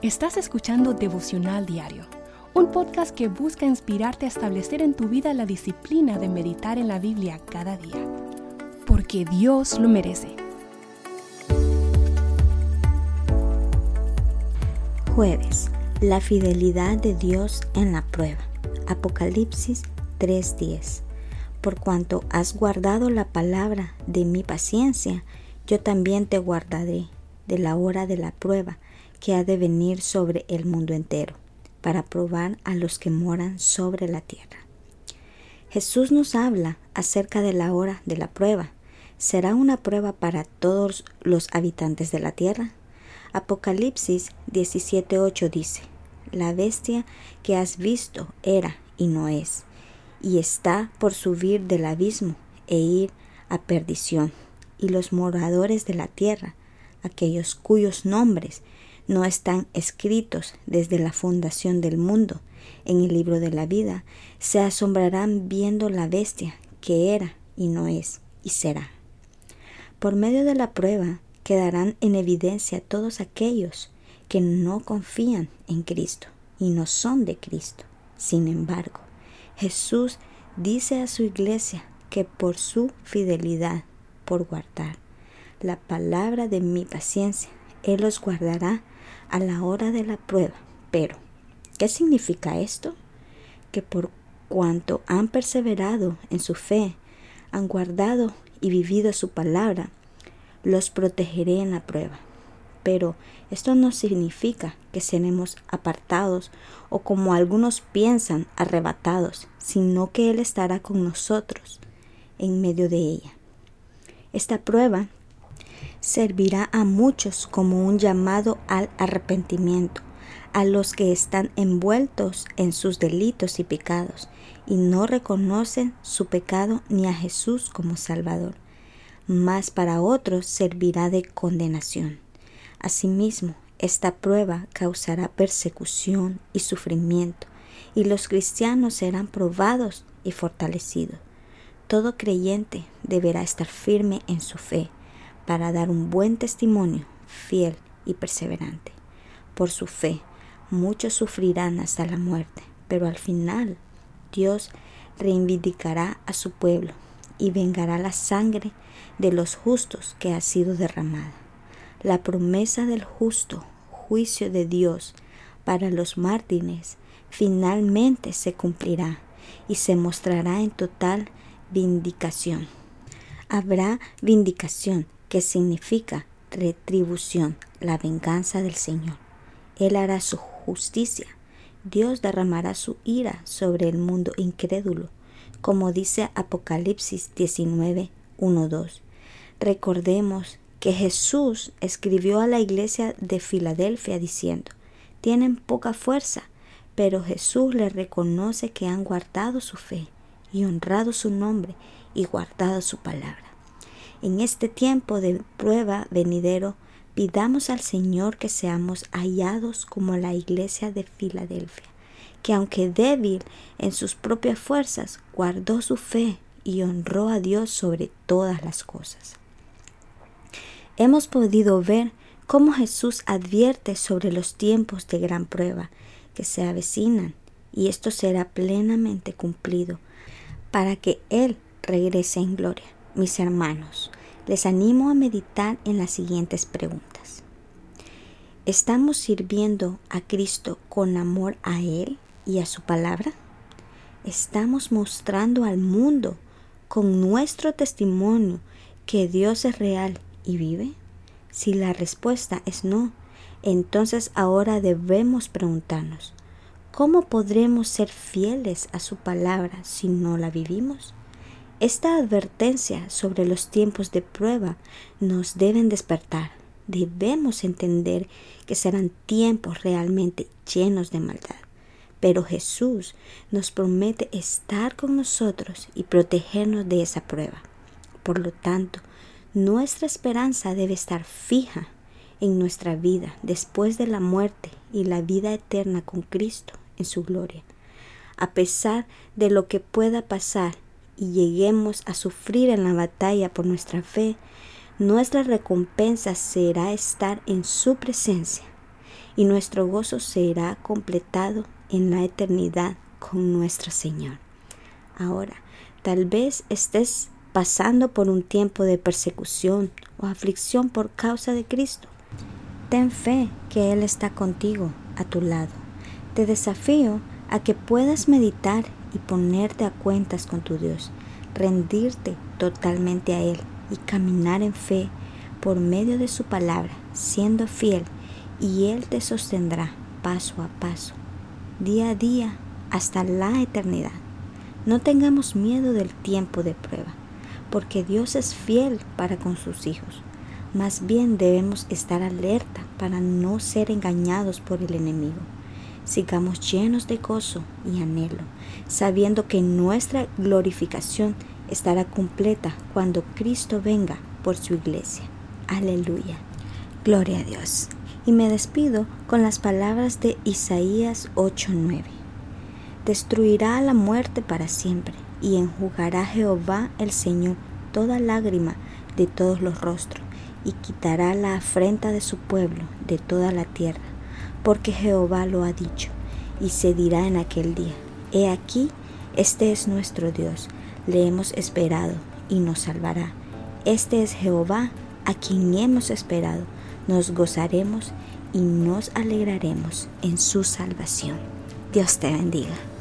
Estás escuchando Devocional Diario, un podcast que busca inspirarte a establecer en tu vida la disciplina de meditar en la Biblia cada día, porque Dios lo merece. Jueves, la fidelidad de Dios en la prueba. Apocalipsis 3:10. Por cuanto has guardado la palabra de mi paciencia, yo también te guardaré de la hora de la prueba que ha de venir sobre el mundo entero, para probar a los que moran sobre la tierra. Jesús nos habla acerca de la hora de la prueba. ¿Será una prueba para todos los habitantes de la tierra? Apocalipsis 17:8 dice, La bestia que has visto era y no es, y está por subir del abismo e ir a perdición, y los moradores de la tierra, aquellos cuyos nombres no están escritos desde la fundación del mundo en el libro de la vida, se asombrarán viendo la bestia que era y no es y será. Por medio de la prueba quedarán en evidencia todos aquellos que no confían en Cristo y no son de Cristo. Sin embargo, Jesús dice a su iglesia que por su fidelidad, por guardar la palabra de mi paciencia, Él los guardará a la hora de la prueba. Pero, ¿qué significa esto? Que por cuanto han perseverado en su fe, han guardado y vivido su palabra, los protegeré en la prueba. Pero esto no significa que seremos apartados o como algunos piensan arrebatados, sino que Él estará con nosotros en medio de ella. Esta prueba servirá a muchos como un llamado al arrepentimiento, a los que están envueltos en sus delitos y pecados y no reconocen su pecado ni a Jesús como Salvador, mas para otros servirá de condenación. Asimismo, esta prueba causará persecución y sufrimiento, y los cristianos serán probados y fortalecidos. Todo creyente deberá estar firme en su fe, para dar un buen testimonio, fiel y perseverante. Por su fe, muchos sufrirán hasta la muerte, pero al final Dios reivindicará a su pueblo y vengará la sangre de los justos que ha sido derramada. La promesa del justo juicio de Dios para los mártires finalmente se cumplirá y se mostrará en total vindicación. Habrá vindicación que significa retribución, la venganza del Señor. Él hará su justicia. Dios derramará su ira sobre el mundo incrédulo, como dice Apocalipsis 19, 1, 2. Recordemos que Jesús escribió a la iglesia de Filadelfia diciendo, tienen poca fuerza, pero Jesús les reconoce que han guardado su fe y honrado su nombre y guardado su palabra. En este tiempo de prueba venidero, pidamos al Señor que seamos hallados como la iglesia de Filadelfia, que aunque débil en sus propias fuerzas, guardó su fe y honró a Dios sobre todas las cosas. Hemos podido ver cómo Jesús advierte sobre los tiempos de gran prueba que se avecinan y esto será plenamente cumplido para que Él regrese en gloria mis hermanos, les animo a meditar en las siguientes preguntas. ¿Estamos sirviendo a Cristo con amor a Él y a su palabra? ¿Estamos mostrando al mundo con nuestro testimonio que Dios es real y vive? Si la respuesta es no, entonces ahora debemos preguntarnos, ¿cómo podremos ser fieles a su palabra si no la vivimos? Esta advertencia sobre los tiempos de prueba nos deben despertar. Debemos entender que serán tiempos realmente llenos de maldad. Pero Jesús nos promete estar con nosotros y protegernos de esa prueba. Por lo tanto, nuestra esperanza debe estar fija en nuestra vida después de la muerte y la vida eterna con Cristo en su gloria. A pesar de lo que pueda pasar y lleguemos a sufrir en la batalla por nuestra fe, nuestra recompensa será estar en su presencia y nuestro gozo será completado en la eternidad con nuestro Señor. Ahora, tal vez estés pasando por un tiempo de persecución o aflicción por causa de Cristo. Ten fe que Él está contigo, a tu lado. Te desafío a que puedas meditar y ponerte a cuentas con tu Dios, rendirte totalmente a Él y caminar en fe por medio de su palabra, siendo fiel, y Él te sostendrá paso a paso, día a día, hasta la eternidad. No tengamos miedo del tiempo de prueba, porque Dios es fiel para con sus hijos. Más bien debemos estar alerta para no ser engañados por el enemigo. Sigamos llenos de gozo y anhelo, sabiendo que nuestra glorificación estará completa cuando Cristo venga por su iglesia. Aleluya. Gloria a Dios. Y me despido con las palabras de Isaías 8:9. Destruirá la muerte para siempre y enjugará Jehová el Señor toda lágrima de todos los rostros y quitará la afrenta de su pueblo de toda la tierra, porque Jehová lo ha dicho, y se dirá en aquel día, He aquí, este es nuestro Dios, le hemos esperado y nos salvará. Este es Jehová, a quien hemos esperado, nos gozaremos y nos alegraremos en su salvación. Dios te bendiga.